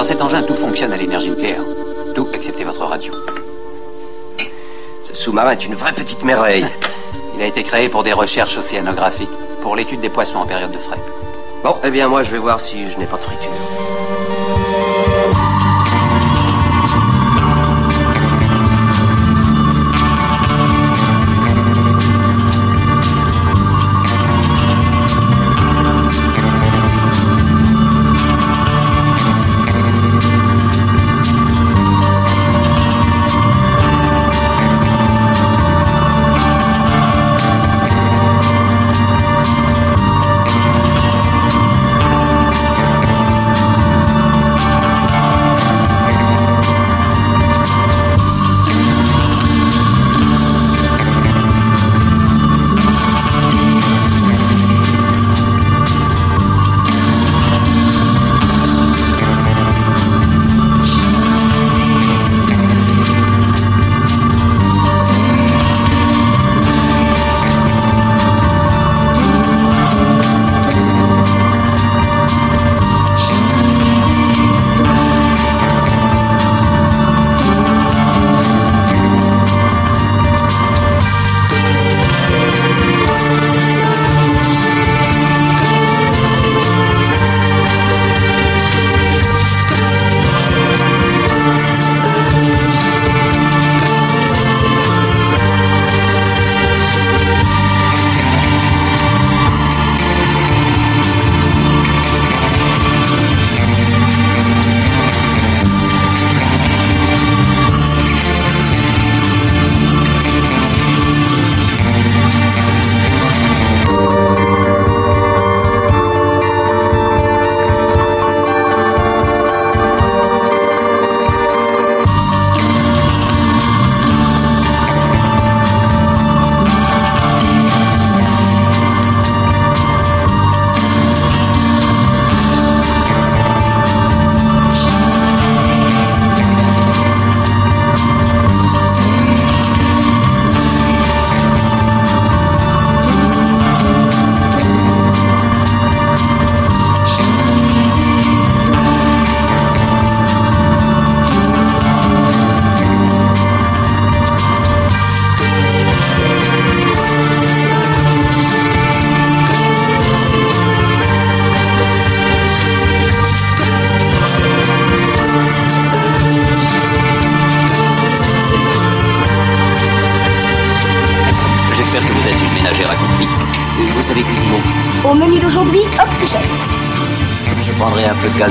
Dans cet engin, tout fonctionne à l'énergie nucléaire. Tout excepté votre radio. Ce sous-marin est une vraie petite merveille. Il a été créé pour des recherches océanographiques, pour l'étude des poissons en période de frais. Bon, eh bien moi je vais voir si je n'ai pas de friture.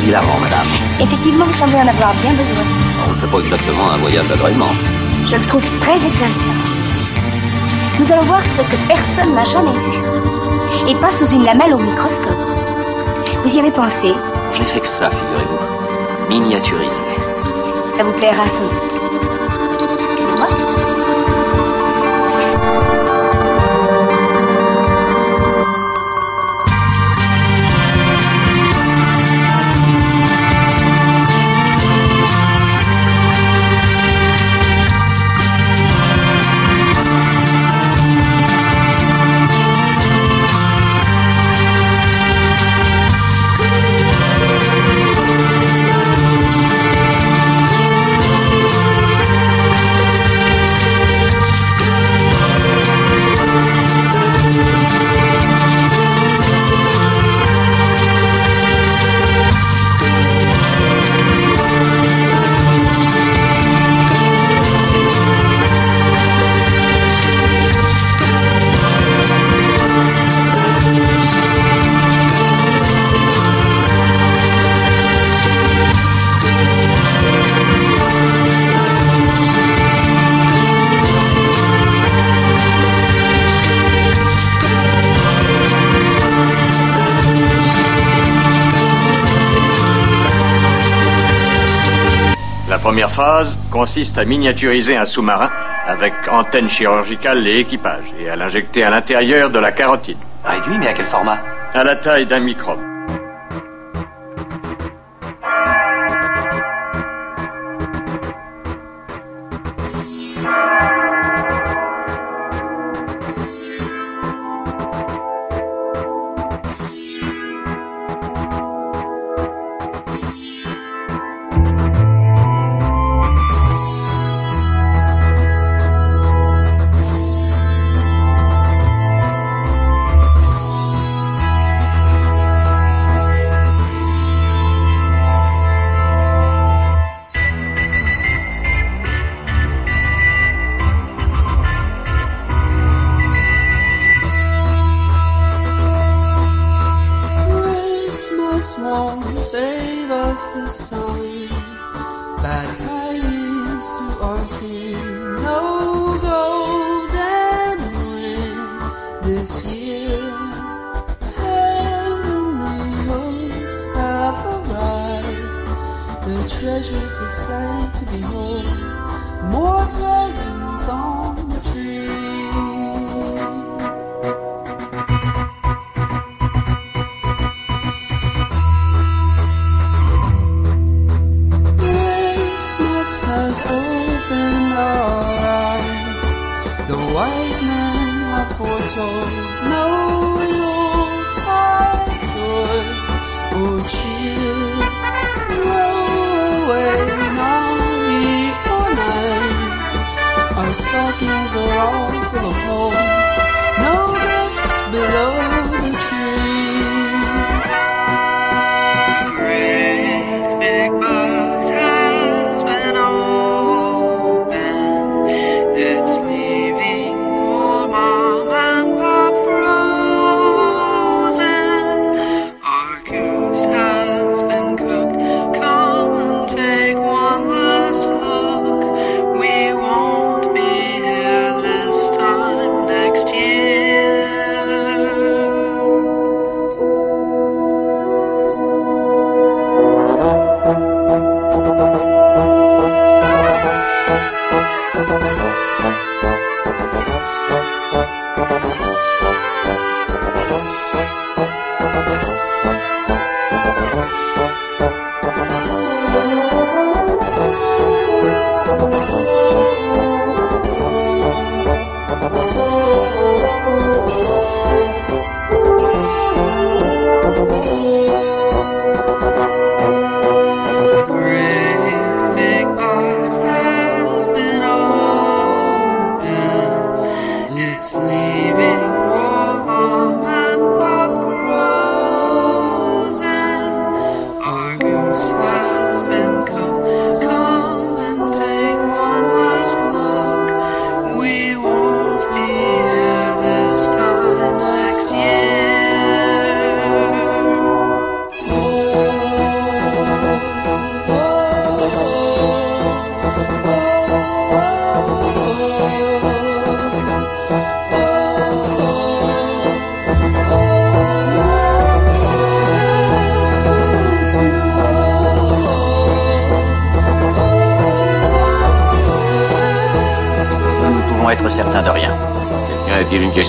Hilarant, madame. Effectivement, vous semblez en avoir bien besoin. On ne fait pas exactement un voyage d'agrément. Je le trouve très exaltant. Nous allons voir ce que personne n'a jamais vu. Et pas sous une lamelle au microscope. Vous y avez pensé? J'ai fait que ça, figurez-vous. Miniaturisé. Ça vous plaira sans doute. Phase consiste à miniaturiser un sous-marin avec antenne chirurgicale et équipage et à l'injecter à l'intérieur de la carotide, Réduit, mais à quel format? À la taille d'un microbe. a sight to behold.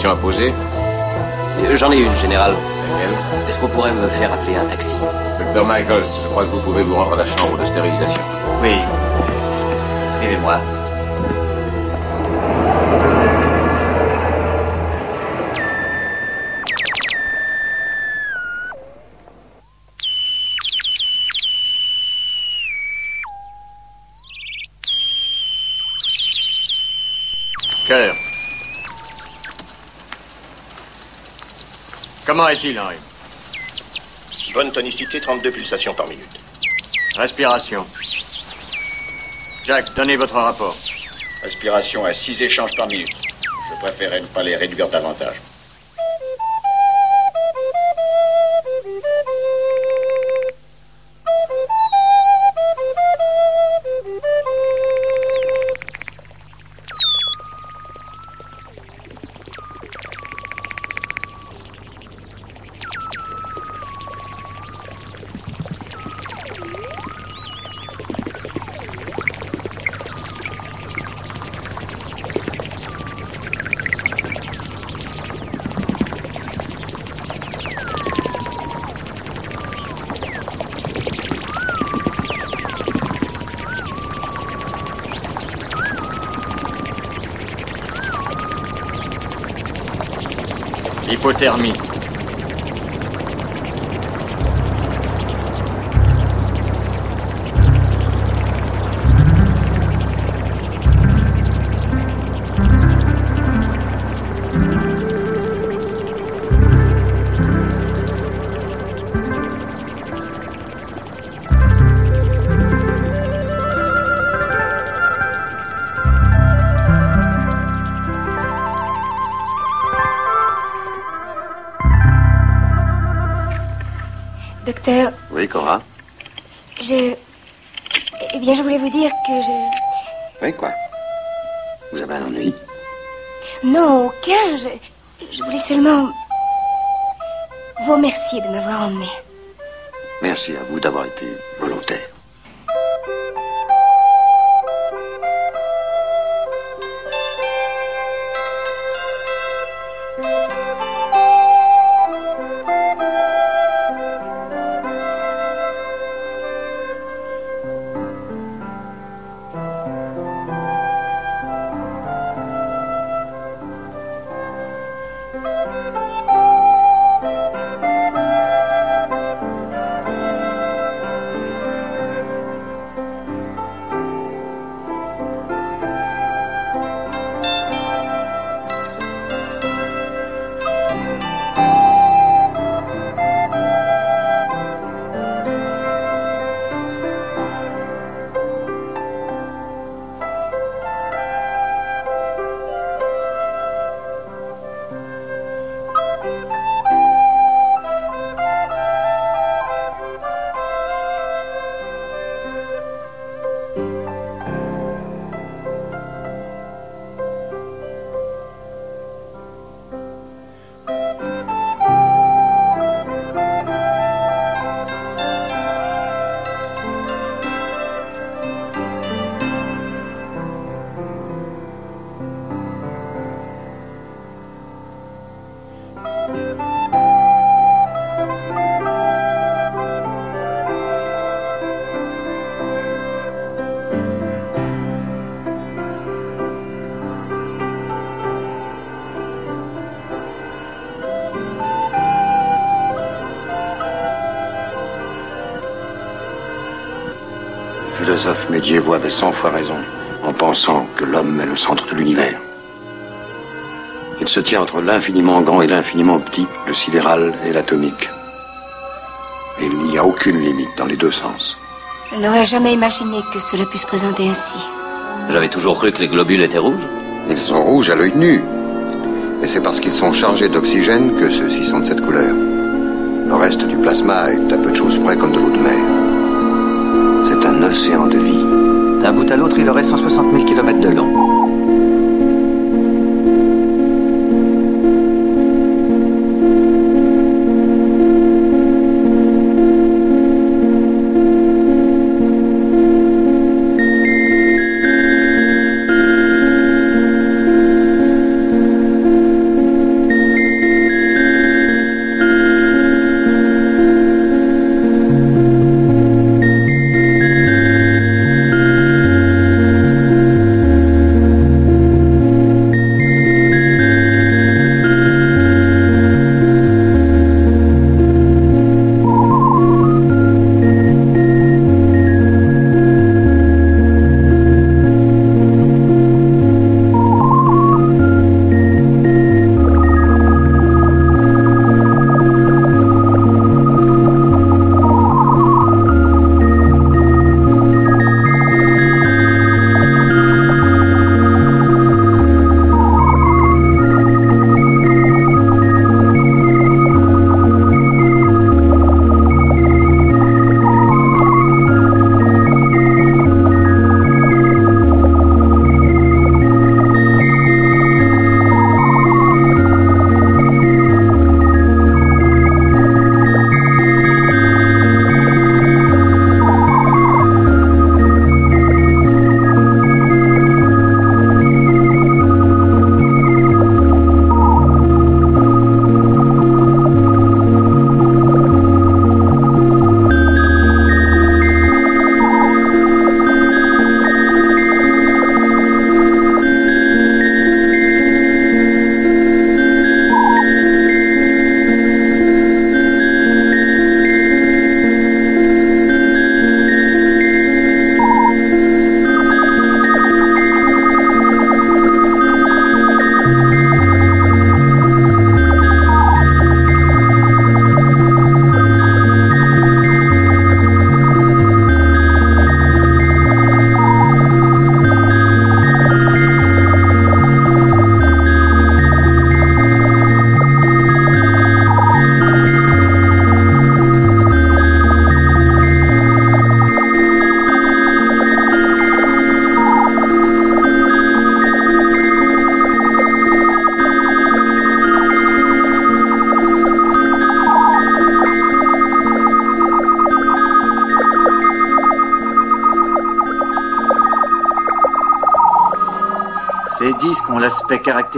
À poser J'en ai une, général. Est-ce qu'on pourrait me faire appeler un taxi? Docteur Michaels, je crois que vous pouvez vous rendre à la chambre de stérilisation. Oui. Suivez-moi. Henri Bonne tonicité, 32 pulsations par minute. Respiration. Jack, donnez votre rapport. Respiration à 6 échanges par minute. Je préférerais ne pas les réduire davantage. Hypothermie. Seulement. vous remercier de m'avoir emmené. Merci à vous d'avoir été philosophes médiévaux avaient cent fois raison en pensant que l'homme est le centre de l'univers. Il se tient entre l'infiniment grand et l'infiniment petit, le sidéral et l'atomique. Et il n'y a aucune limite dans les deux sens. Je n'aurais jamais imaginé que cela puisse se présenter ainsi. J'avais toujours cru que les globules étaient rouges. Ils sont rouges à l'œil nu. Et c'est parce qu'ils sont chargés d'oxygène que ceux-ci sont de cette couleur. Le reste du plasma est à peu de choses près comme de l'eau de mer. C'est un océan de vie. D'un bout à l'autre, il aurait 160 000 km de long.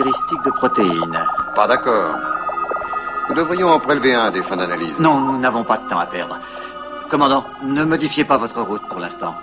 De protéines. Pas d'accord. Nous devrions en prélever un des fins d'analyse. Non, nous n'avons pas de temps à perdre. Commandant, ne modifiez pas votre route pour l'instant.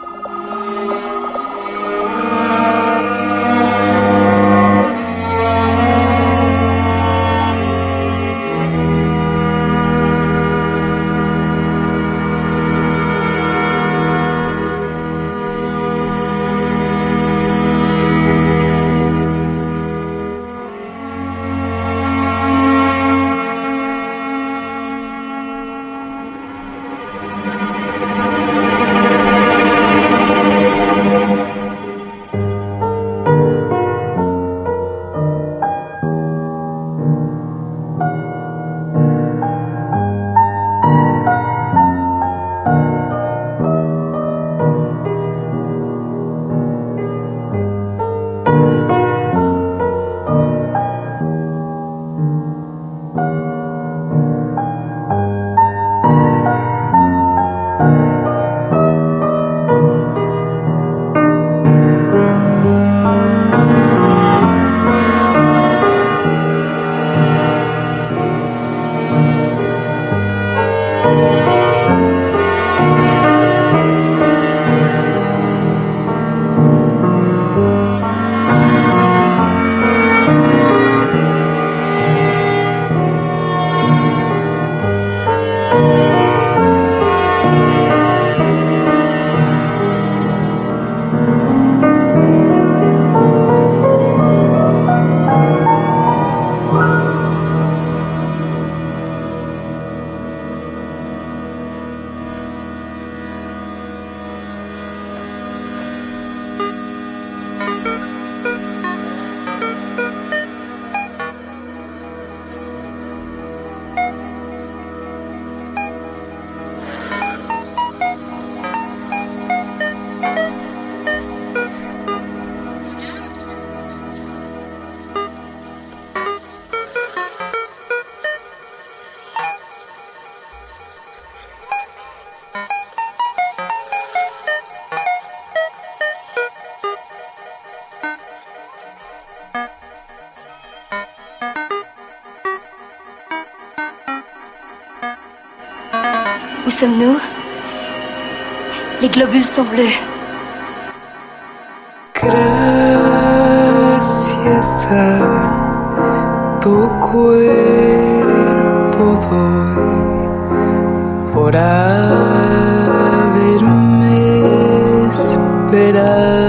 Sommes-nous? Les globules sont bleus. Gracias a tu cuerpo doy por haberme esperado.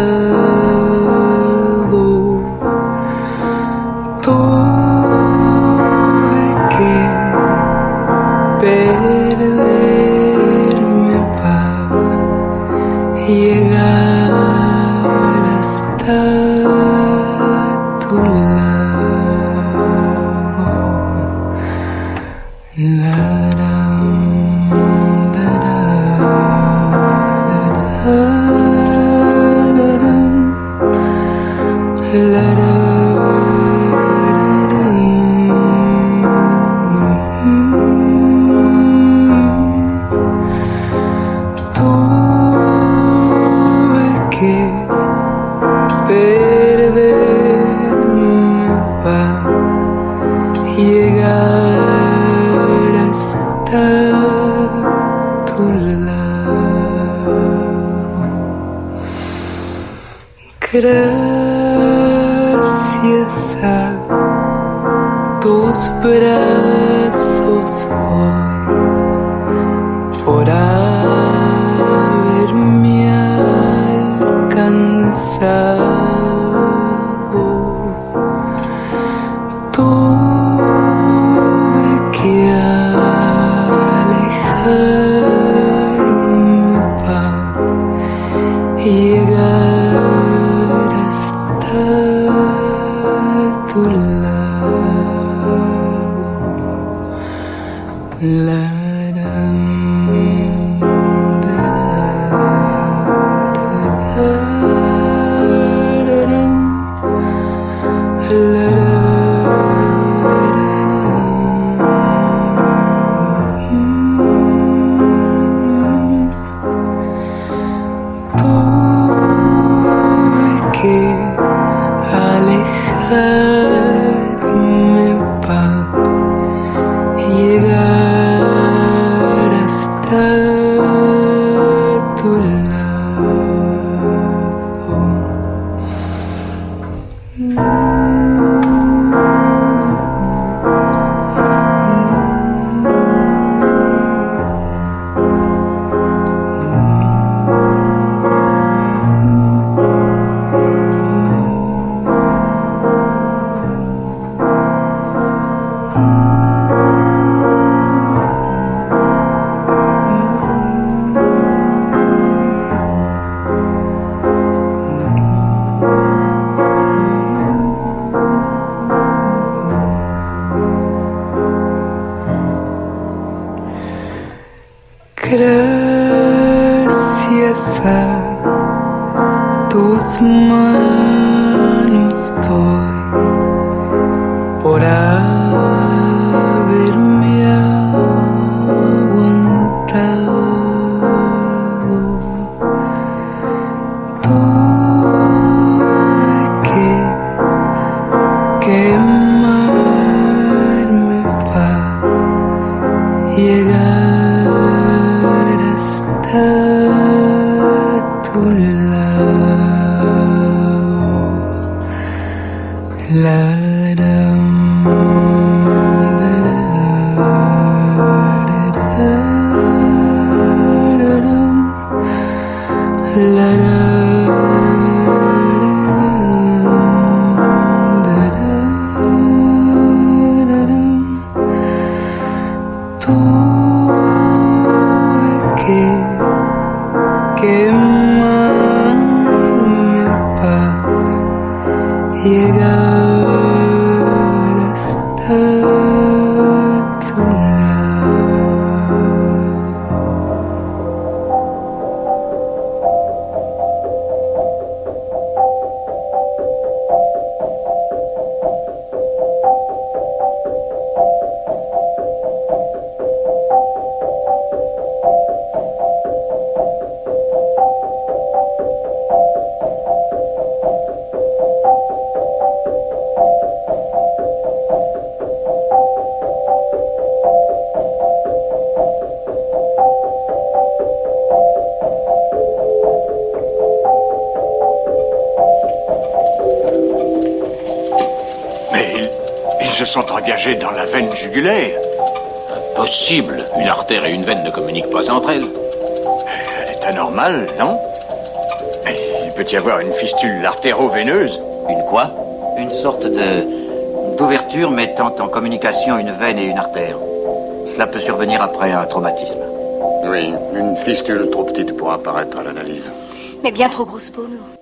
Jugulaire. Impossible. Une artère et une veine ne communiquent pas entre elles. Elle est anormale, non? Il peut y avoir une fistule artéro-veineuse. Une quoi? Une sorte de d'ouverture mettant en communication une veine et une artère. Cela peut survenir après un traumatisme. Oui, une fistule trop petite pour apparaître à l'analyse. Mais bien trop grosse pour nous.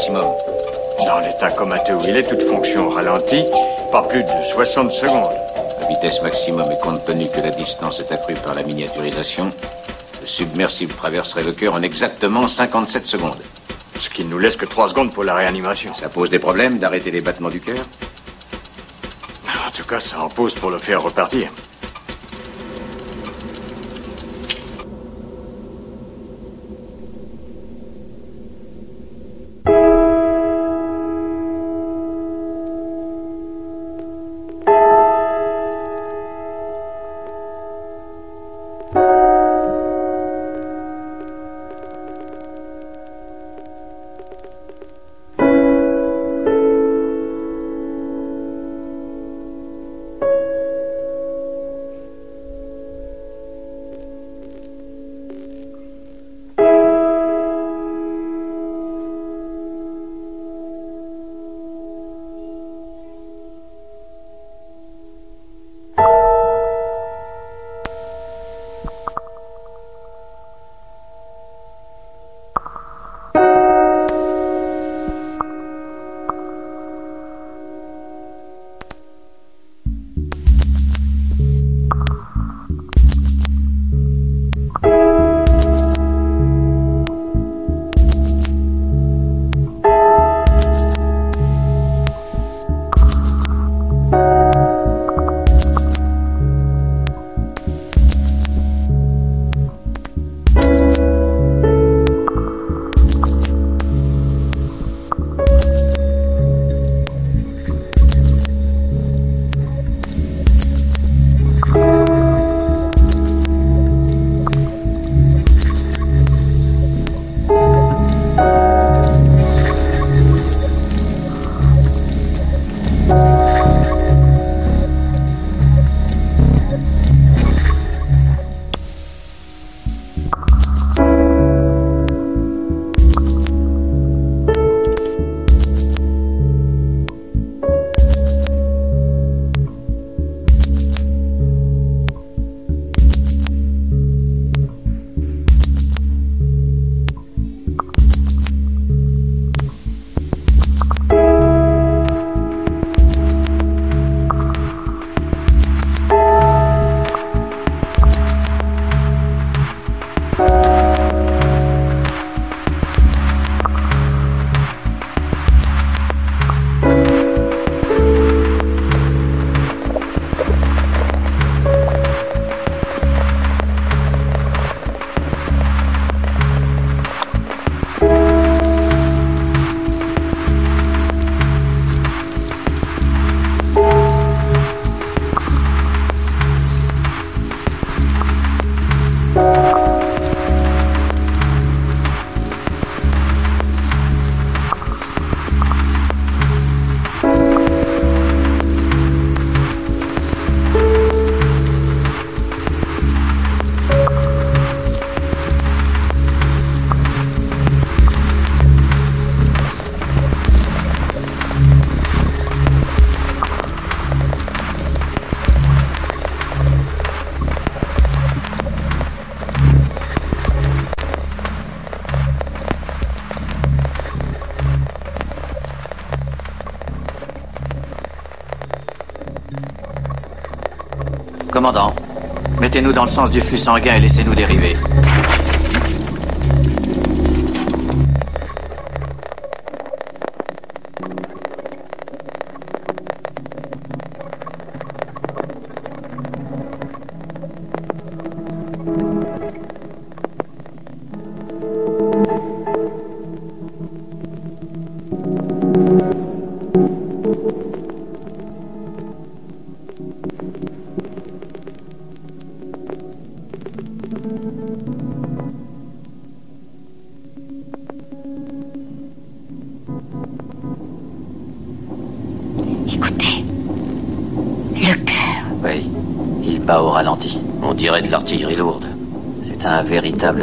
Maximum Dans l'état comateux où il est, toute fonction ralentie, pas plus de 60 secondes. À vitesse maximum et compte tenu que la distance est accrue par la miniaturisation, le submersible traverserait le cœur en exactement 57 secondes. Ce qui ne nous laisse que 3 secondes pour la réanimation. Ça pose des problèmes d'arrêter les battements du cœur? En tout cas, ça en pose pour le faire repartir. Mettez-nous dans le sens du flux sanguin et laissez-nous dériver.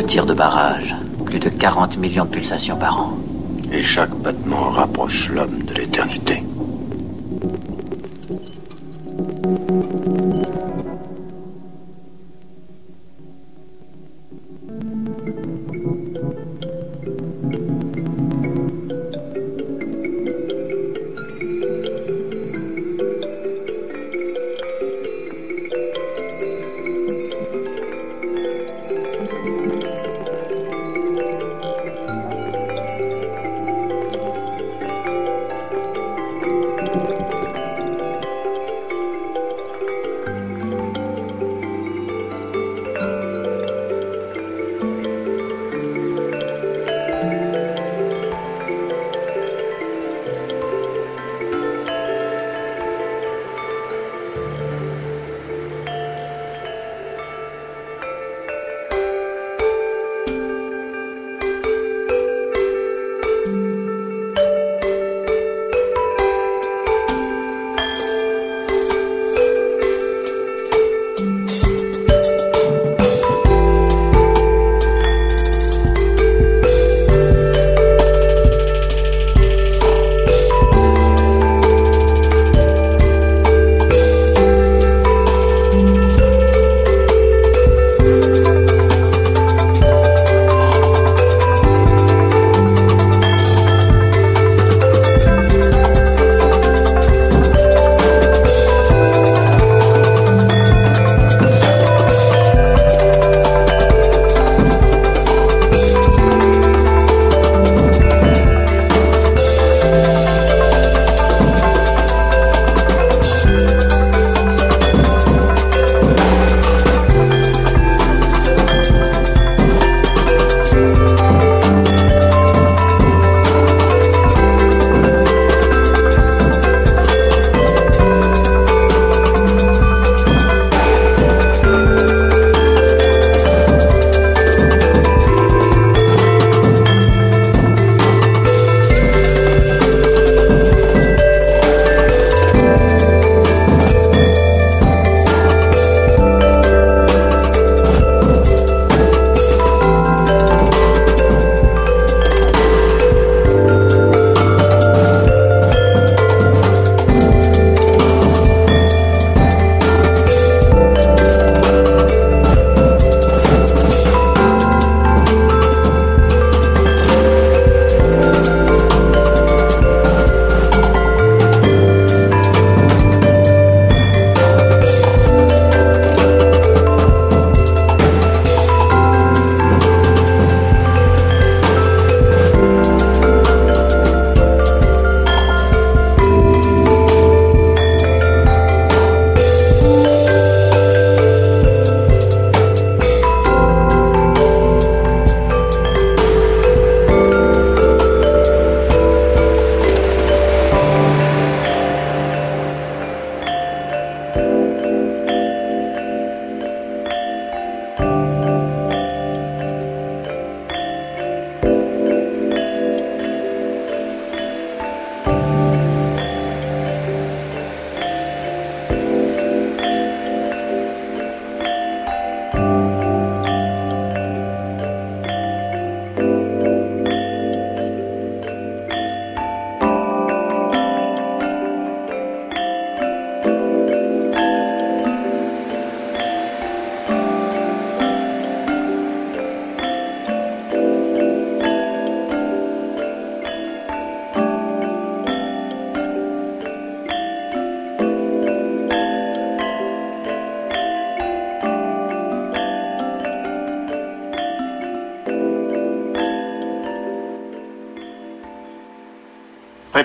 Tir de barrage. Plus de 40 millions de pulsations par an. Et chaque battement rapproche l'homme de l'éternité.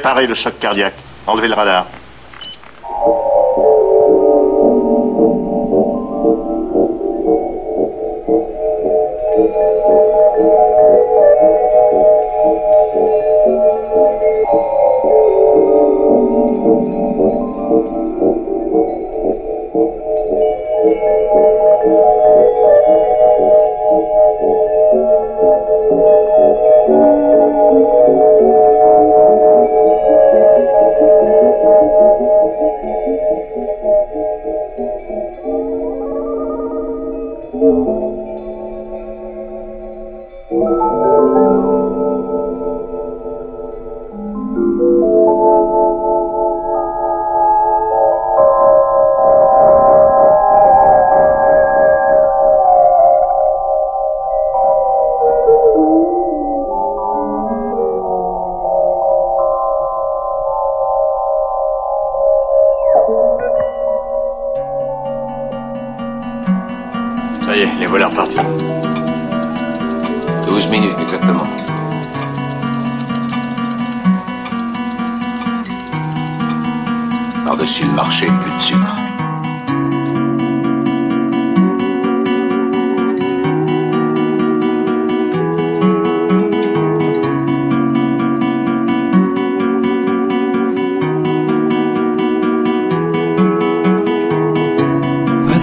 Préparez le choc cardiaque. Enlevez le radar.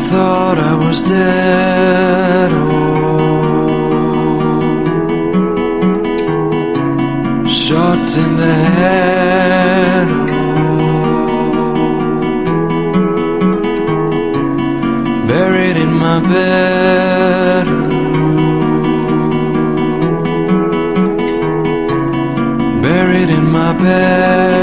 thought I was dead. Oh, shot in the head. Oh, buried in my bed. Oh, buried in my bed.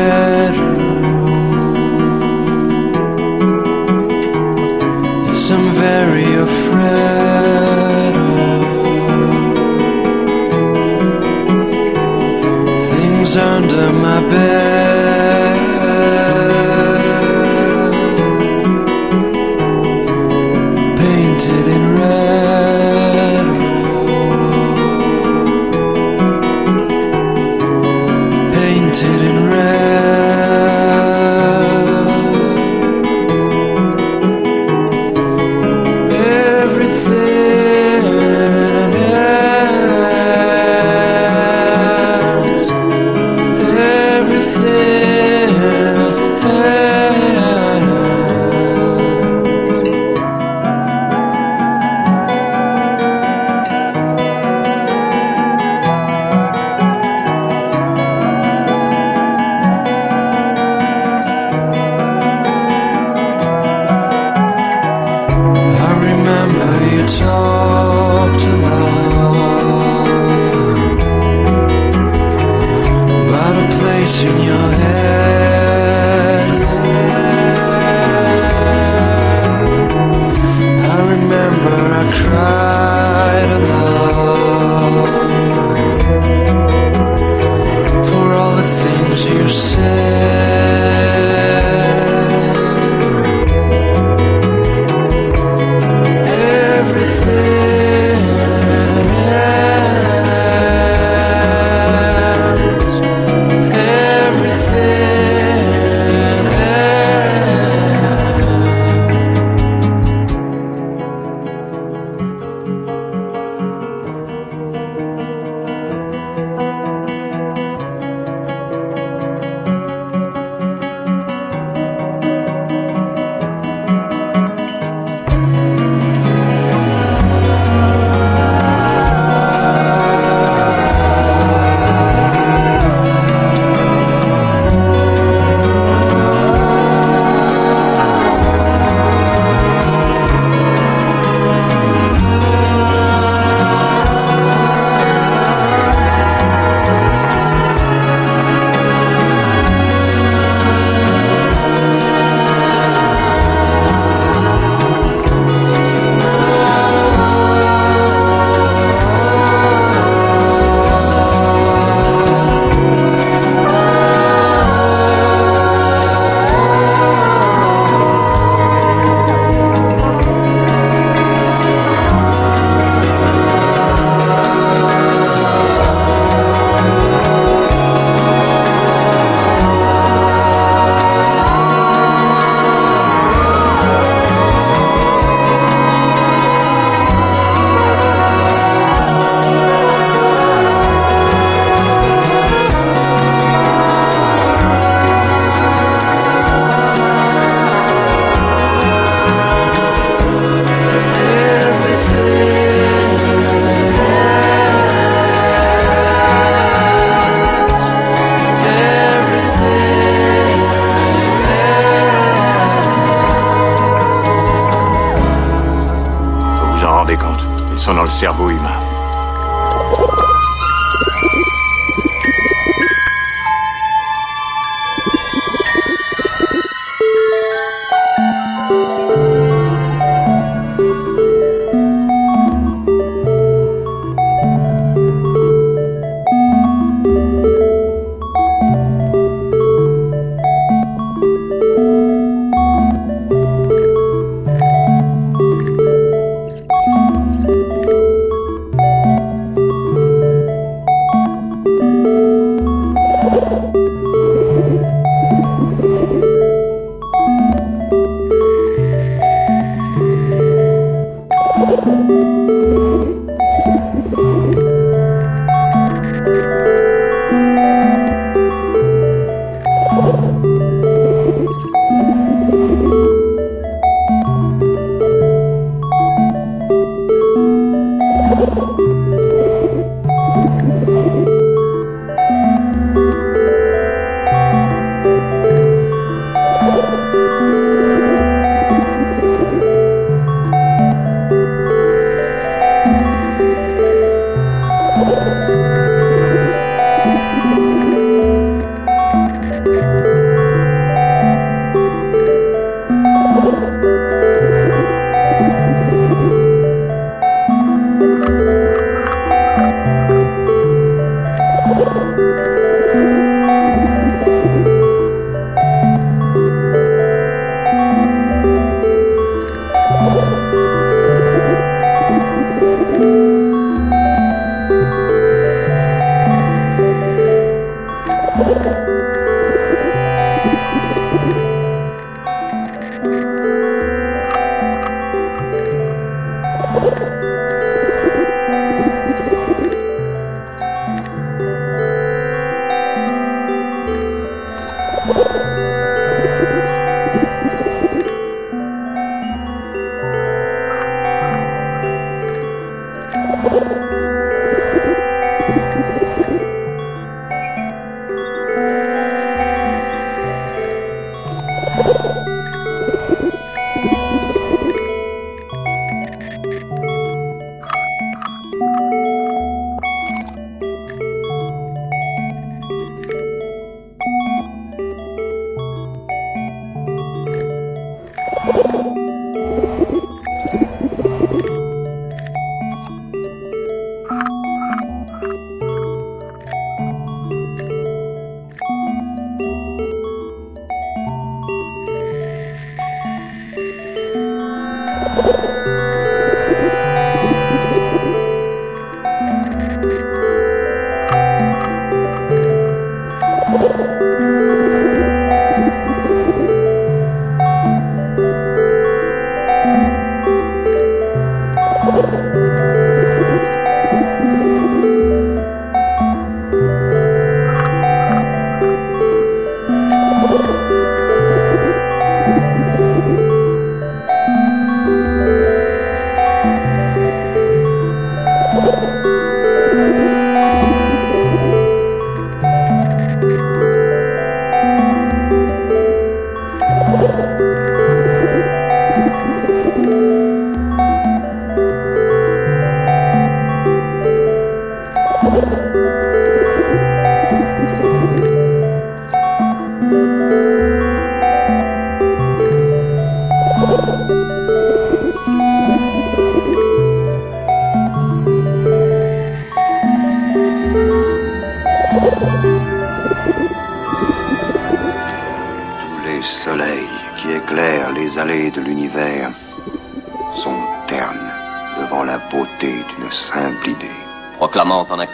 bed. Le cerveau humain.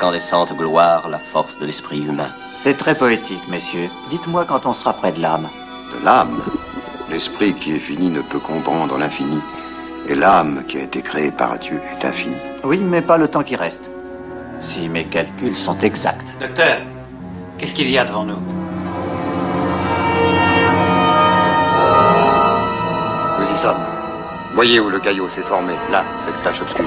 Proclamant en incandescente gloire la force de l'esprit humain. C'est très poétique, messieurs. Dites-moi quand on sera près de l'âme. De l'âme, l'esprit qui est fini ne peut comprendre l'infini, et l'âme qui a été créée par Dieu est infinie. Oui, mais pas le temps qui reste. Si mes calculs sont exacts. Docteur, qu'est-ce qu'il y a devant nous? Nous y sommes. Voyez où le caillot s'est formé, là, cette tache obscure.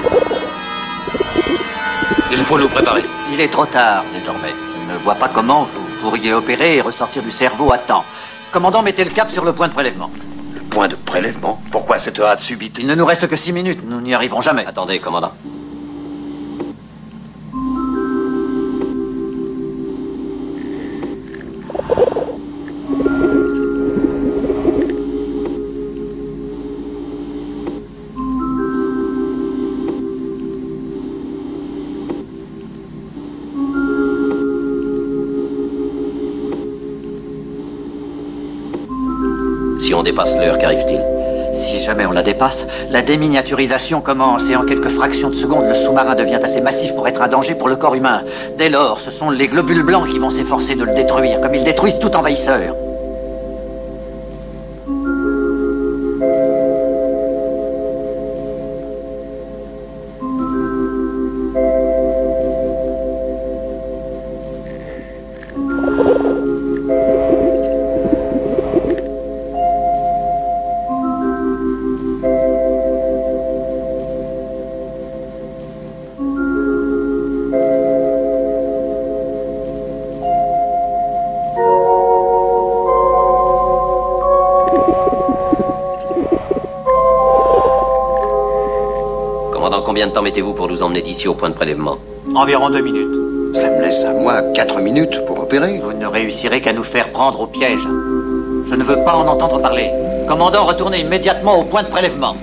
Il faut nous préparer. Il est trop tard désormais. Je ne vois pas comment vous pourriez opérer et ressortir du cerveau à temps. Commandant, mettez le cap sur le point de prélèvement. Le point de prélèvement Pourquoi cette hâte subite Il ne nous reste que six minutes. Nous n'y arriverons jamais. Attendez, commandant. Si on dépasse l'heure, qu'arrive-t-il Si jamais on la dépasse, la déminiaturisation commence et en quelques fractions de secondes, le sous-marin devient assez massif pour être un danger pour le corps humain. Dès lors, ce sont les globules blancs qui vont s'efforcer de le détruire, comme ils détruisent tout envahisseur. Combien de temps mettez-vous pour nous emmener d'ici au point de prélèvement Environ deux minutes. Cela me laisse à moi quatre minutes pour opérer. Vous ne réussirez qu'à nous faire prendre au piège. Je ne veux pas en entendre parler. Commandant, retournez immédiatement au point de prélèvement.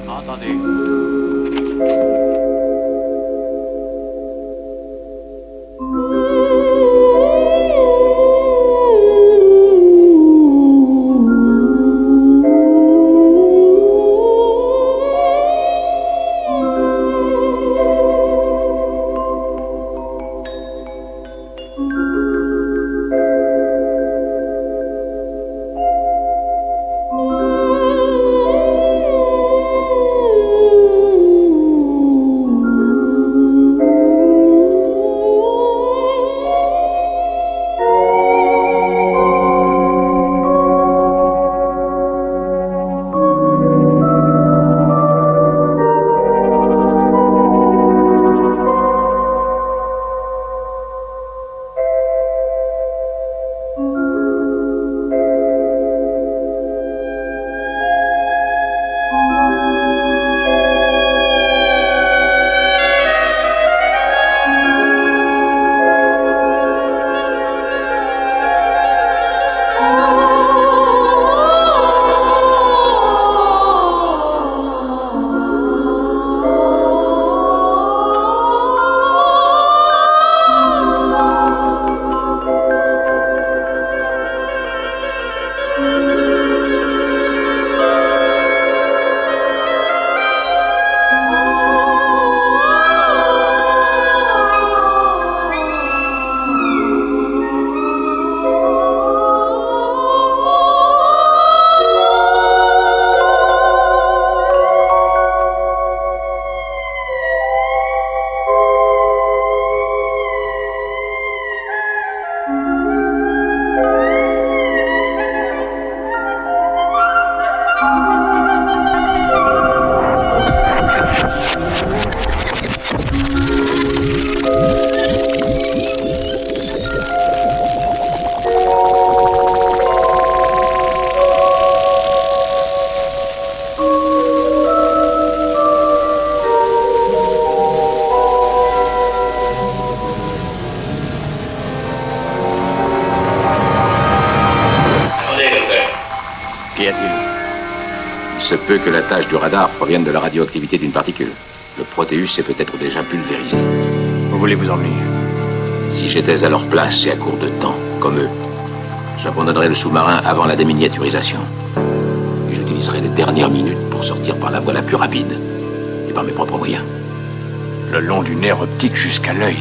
Tâche du radar provienne de la radioactivité d'une particule. Le Proteus est peut-être déjà pulvérisé. Où voulez-vous en venir Si j'étais à leur place et à court de temps, comme eux, j'abandonnerais le sous-marin avant la déminiaturisation. Et j'utiliserais les dernières minutes pour sortir par la voie la plus rapide et par mes propres moyens. Le long du nerf optique jusqu'à l'œil.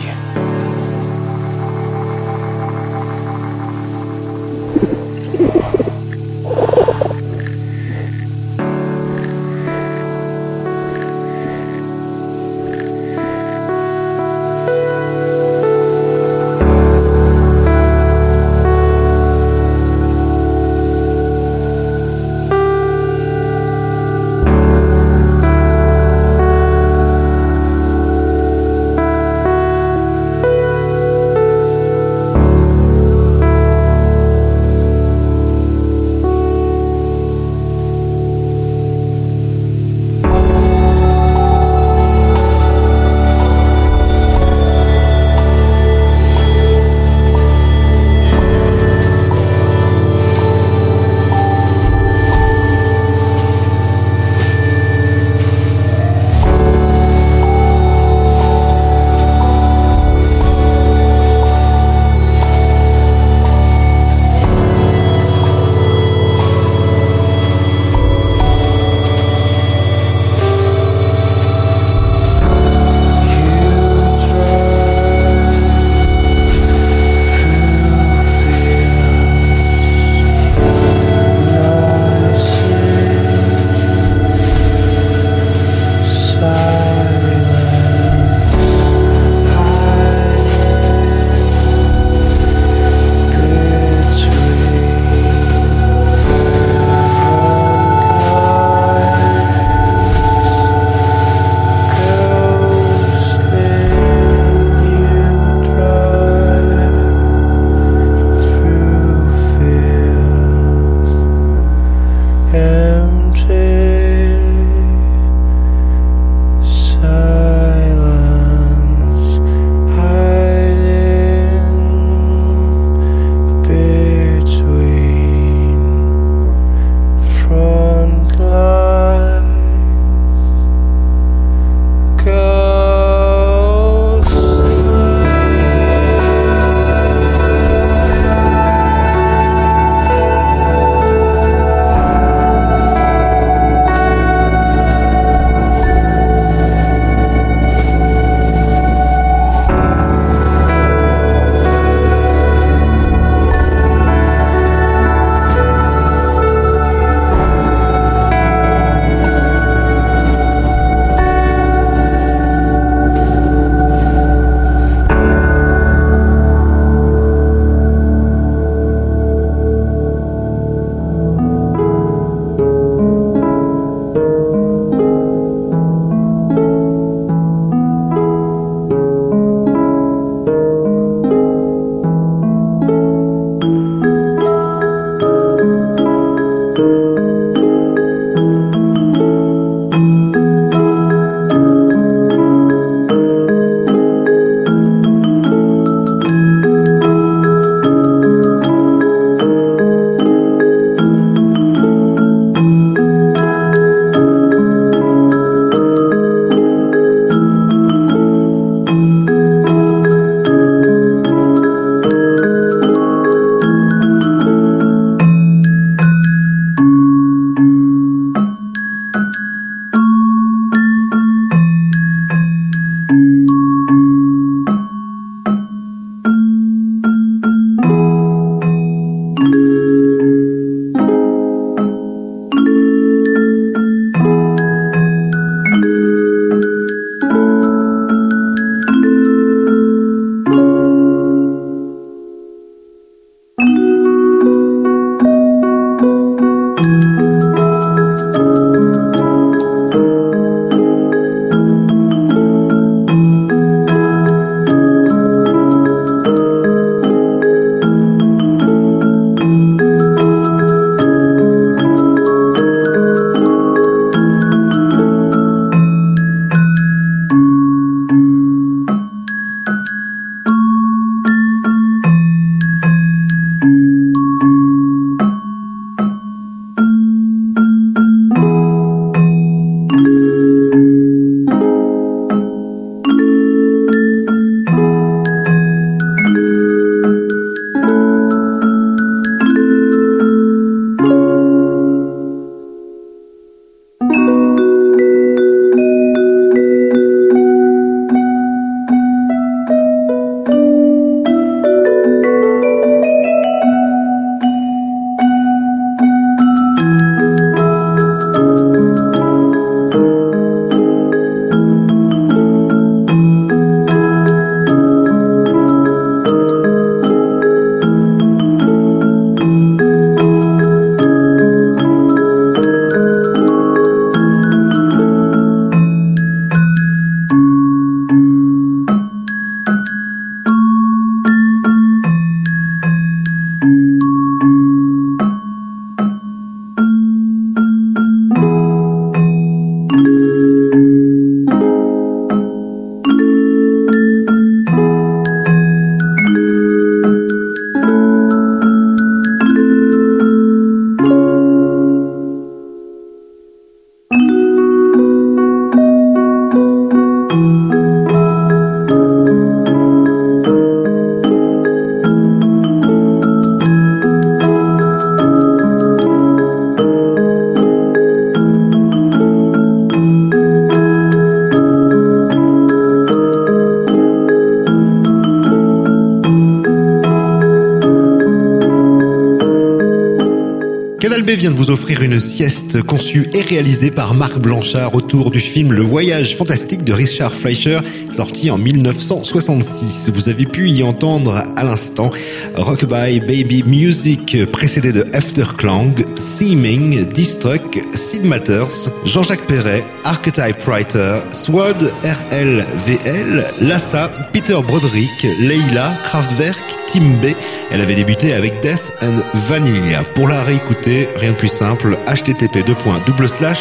Sieste conçue et réalisée par Marc Blanchard autour du film Le Voyage fantastique de Richard Fleischer, sorti en 1966. Vous avez pu y entendre à l'instant Rockabye Baby Music, précédé de Afterclang, Seeming, Distruck, Sid Matters, Jean-Jacques Perret, Archetype Writer, Swad, RLVL, Lassa, Peter Broderick, Leila, Kraftwerk, Tim B. Elle avait débuté avec Death and Vanilla. Pour la réécouter, rien de plus simple, http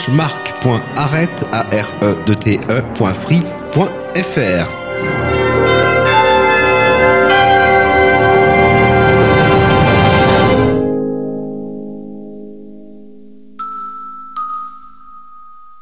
marc.arrête,